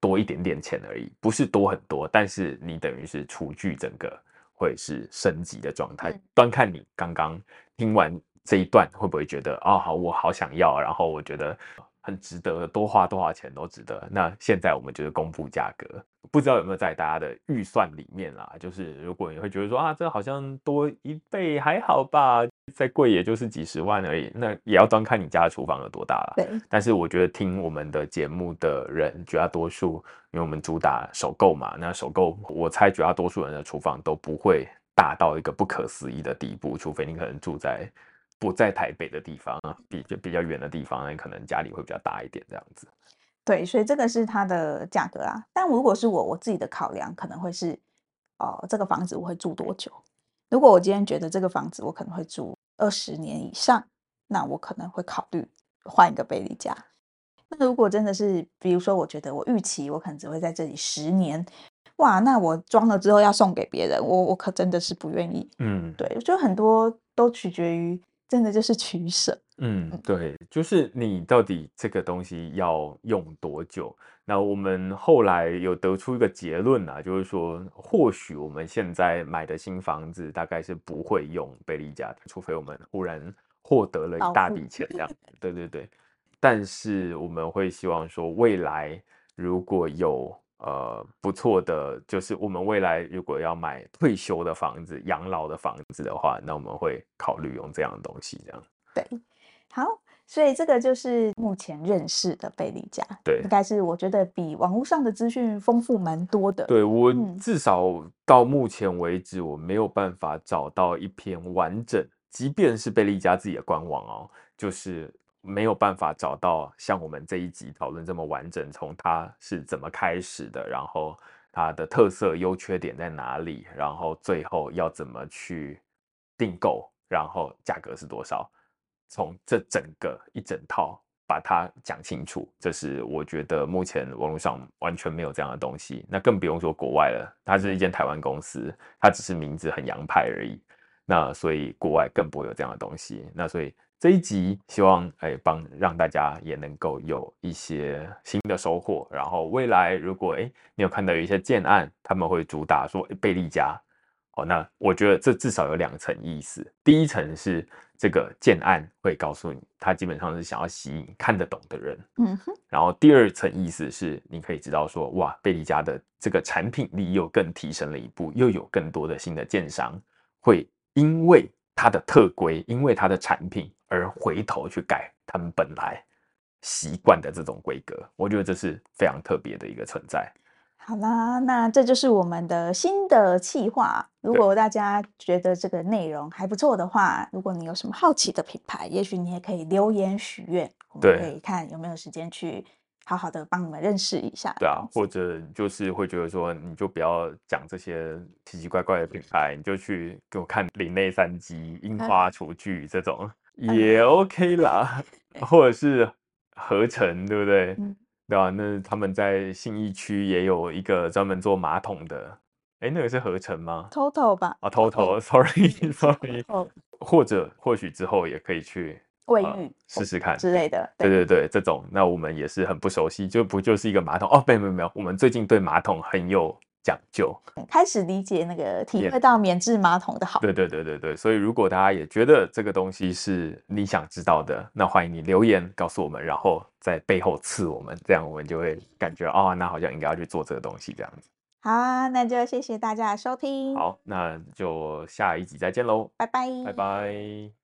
多一点点钱而已，不是多很多，但是你等于是厨具整个会是升级的状态。端看你刚刚听完这一段会不会觉得啊，好，我好想要，然后我觉得很值得，多花多少钱都值得。那现在我们就是公布价格，不知道有没有在大家的预算里面啦？就是如果你会觉得说啊，这好像多一倍还好吧。再贵也就是几十万而已，那也要端看你家的厨房有多大了。对，但是我觉得听我们的节目的人，绝大多数，因为我们主打首购嘛，那首购我猜绝大多数人的厨房都不会大到一个不可思议的地步，除非你可能住在不在台北的地方，比就比较远的地方，那可能家里会比较大一点这样子。对，所以这个是它的价格啦。但如果是我我自己的考量，可能会是哦、呃，这个房子我会住多久？如果我今天觉得这个房子我可能会住二十年以上，那我可能会考虑换一个贝利家。那如果真的是，比如说，我觉得我预期我可能只会在这里十年，哇，那我装了之后要送给别人，我我可真的是不愿意。嗯，对，就很多都取决于，真的就是取舍。嗯，对，就是你到底这个东西要用多久？那我们后来有得出一个结论啊，就是说，或许我们现在买的新房子大概是不会用贝利家的，除非我们忽然获得了一大笔钱这样。对对对，但是我们会希望说，未来如果有呃不错的，就是我们未来如果要买退休的房子、养老的房子的话，那我们会考虑用这样的东西，这样。对。好，所以这个就是目前认识的贝利家，对，应该是我觉得比网络上的资讯丰富蛮多的。对，我至少到目前为止，我没有办法找到一篇完整，即便是贝利家自己的官网哦，就是没有办法找到像我们这一集讨论这么完整，从它是怎么开始的，然后它的特色、优缺点在哪里，然后最后要怎么去订购，然后价格是多少。从这整个一整套把它讲清楚，这是我觉得目前网络上完全没有这样的东西。那更不用说国外了，它是一间台湾公司，它只是名字很洋派而已。那所以国外更不会有这样的东西。那所以这一集希望哎帮让大家也能够有一些新的收获。然后未来如果哎你有看到有一些建案，他们会主打说贝利家。哦，那我觉得这至少有两层意思。第一层是这个建案会告诉你，他基本上是想要吸引看得懂的人。嗯哼。然后第二层意思是，你可以知道说，哇，贝利家的这个产品力又更提升了一步，又有更多的新的建商会因为它的特规，因为它的产品而回头去改他们本来习惯的这种规格。我觉得这是非常特别的一个存在。好啦，那这就是我们的新的企划。如果大家觉得这个内容还不错的话，如果你有什么好奇的品牌，也许你也可以留言许愿，我们可以看有没有时间去好好的帮你们认识一下。对啊，或者就是会觉得说，你就不要讲这些奇奇怪怪的品牌，你就去给我看林内三基、樱花厨具这种、嗯、也 OK 啦，嗯、或者是合成，对不对？嗯对啊，那他们在信义区也有一个专门做马桶的，哎，那个是合成吗？Total 吧。啊，Total，Sorry，Sorry。或者或许之后也可以去卫浴试试看之类的。对对对，这种那我们也是很不熟悉，就不就是一个马桶哦？没有没有没有，我们最近对马桶很有。讲究，开始理解那个体会到免治马桶的好。对对对对对，所以如果大家也觉得这个东西是你想知道的，那欢迎你留言告诉我们，然后在背后刺我们，这样我们就会感觉哦，那好像应该要去做这个东西这样子。好啊，那就谢谢大家的收听。好，那就下一集再见喽，拜拜，拜拜。